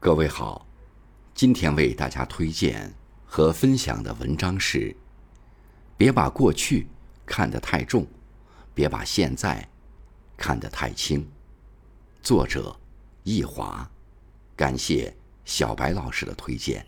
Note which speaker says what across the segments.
Speaker 1: 各位好，今天为大家推荐和分享的文章是：别把过去看得太重，别把现在看得太轻。作者：易华，感谢小白老师的推荐。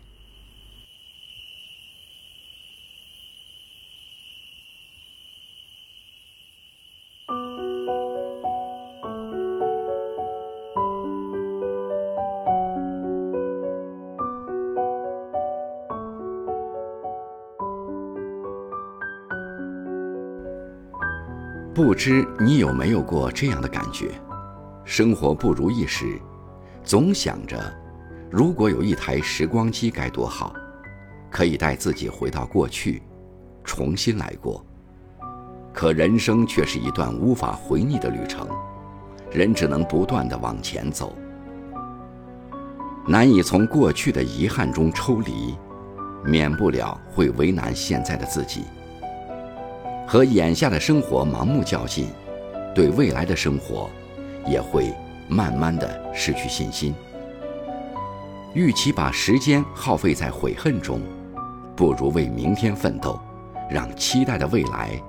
Speaker 1: 不知你有没有过这样的感觉？生活不如意时，总想着，如果有一台时光机该多好，可以带自己回到过去，重新来过。可人生却是一段无法回逆的旅程，人只能不断的往前走，难以从过去的遗憾中抽离，免不了会为难现在的自己。和眼下的生活盲目较劲，对未来的生活也会慢慢的失去信心。与其把时间耗费在悔恨中，不如为明天奋斗，让期待的未来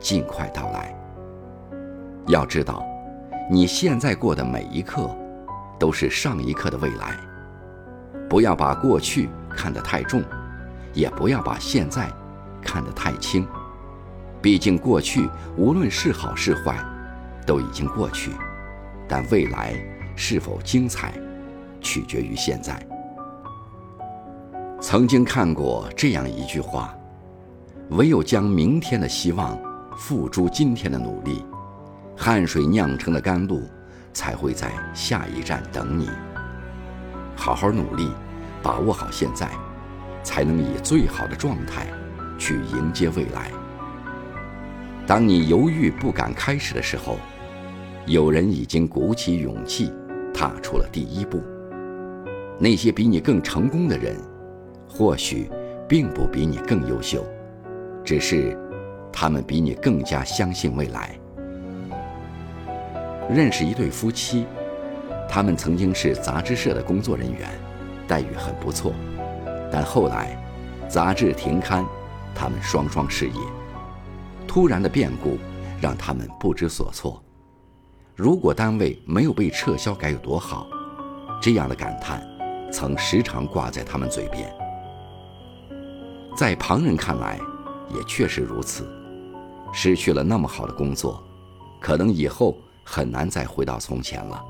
Speaker 1: 尽快到来。要知道，你现在过的每一刻，都是上一刻的未来。不要把过去看得太重，也不要把现在看得太轻。毕竟，过去无论是好是坏，都已经过去；但未来是否精彩，取决于现在。曾经看过这样一句话：“唯有将明天的希望付诸今天的努力，汗水酿成的甘露才会在下一站等你。”好好努力，把握好现在，才能以最好的状态去迎接未来。当你犹豫不敢开始的时候，有人已经鼓起勇气，踏出了第一步。那些比你更成功的人，或许并不比你更优秀，只是他们比你更加相信未来。认识一对夫妻，他们曾经是杂志社的工作人员，待遇很不错，但后来杂志停刊，他们双双失业。突然的变故让他们不知所措。如果单位没有被撤销，该有多好！这样的感叹曾时常挂在他们嘴边。在旁人看来，也确实如此。失去了那么好的工作，可能以后很难再回到从前了。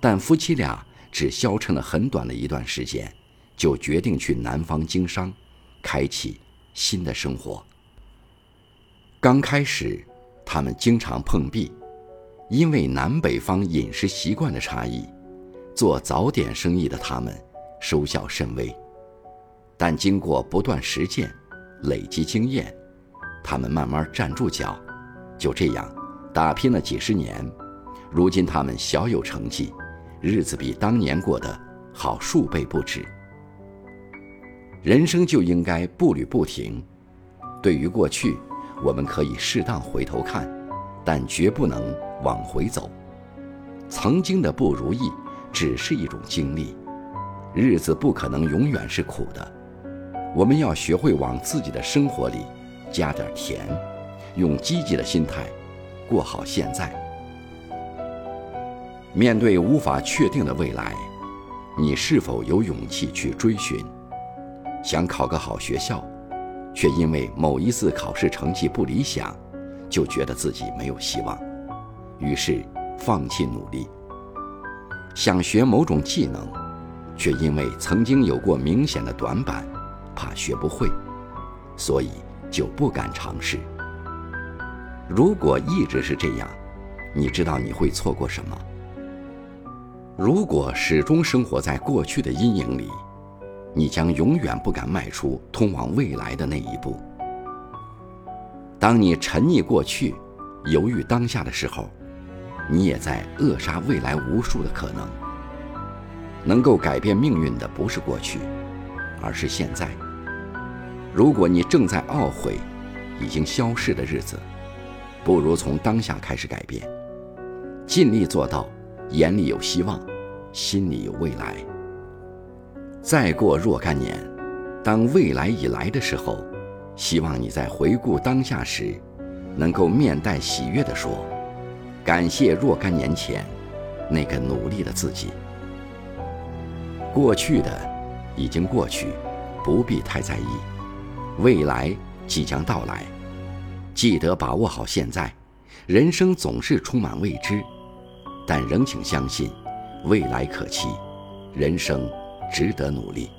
Speaker 1: 但夫妻俩只消沉了很短的一段时间，就决定去南方经商，开启新的生活。刚开始，他们经常碰壁，因为南北方饮食习惯的差异，做早点生意的他们收效甚微。但经过不断实践，累积经验，他们慢慢站住脚。就这样，打拼了几十年，如今他们小有成绩，日子比当年过得好数倍不止。人生就应该步履不停，对于过去。我们可以适当回头看，但绝不能往回走。曾经的不如意只是一种经历，日子不可能永远是苦的。我们要学会往自己的生活里加点甜，用积极的心态过好现在。面对无法确定的未来，你是否有勇气去追寻？想考个好学校？却因为某一次考试成绩不理想，就觉得自己没有希望，于是放弃努力。想学某种技能，却因为曾经有过明显的短板，怕学不会，所以就不敢尝试。如果一直是这样，你知道你会错过什么？如果始终生活在过去的阴影里。你将永远不敢迈出通往未来的那一步。当你沉溺过去、犹豫当下的时候，你也在扼杀未来无数的可能。能够改变命运的不是过去，而是现在。如果你正在懊悔已经消逝的日子，不如从当下开始改变，尽力做到眼里有希望，心里有未来。再过若干年，当未来已来的时候，希望你在回顾当下时，能够面带喜悦地说：“感谢若干年前那个努力的自己。”过去的已经过去，不必太在意；未来即将到来，记得把握好现在。人生总是充满未知，但仍请相信，未来可期，人生值得努力。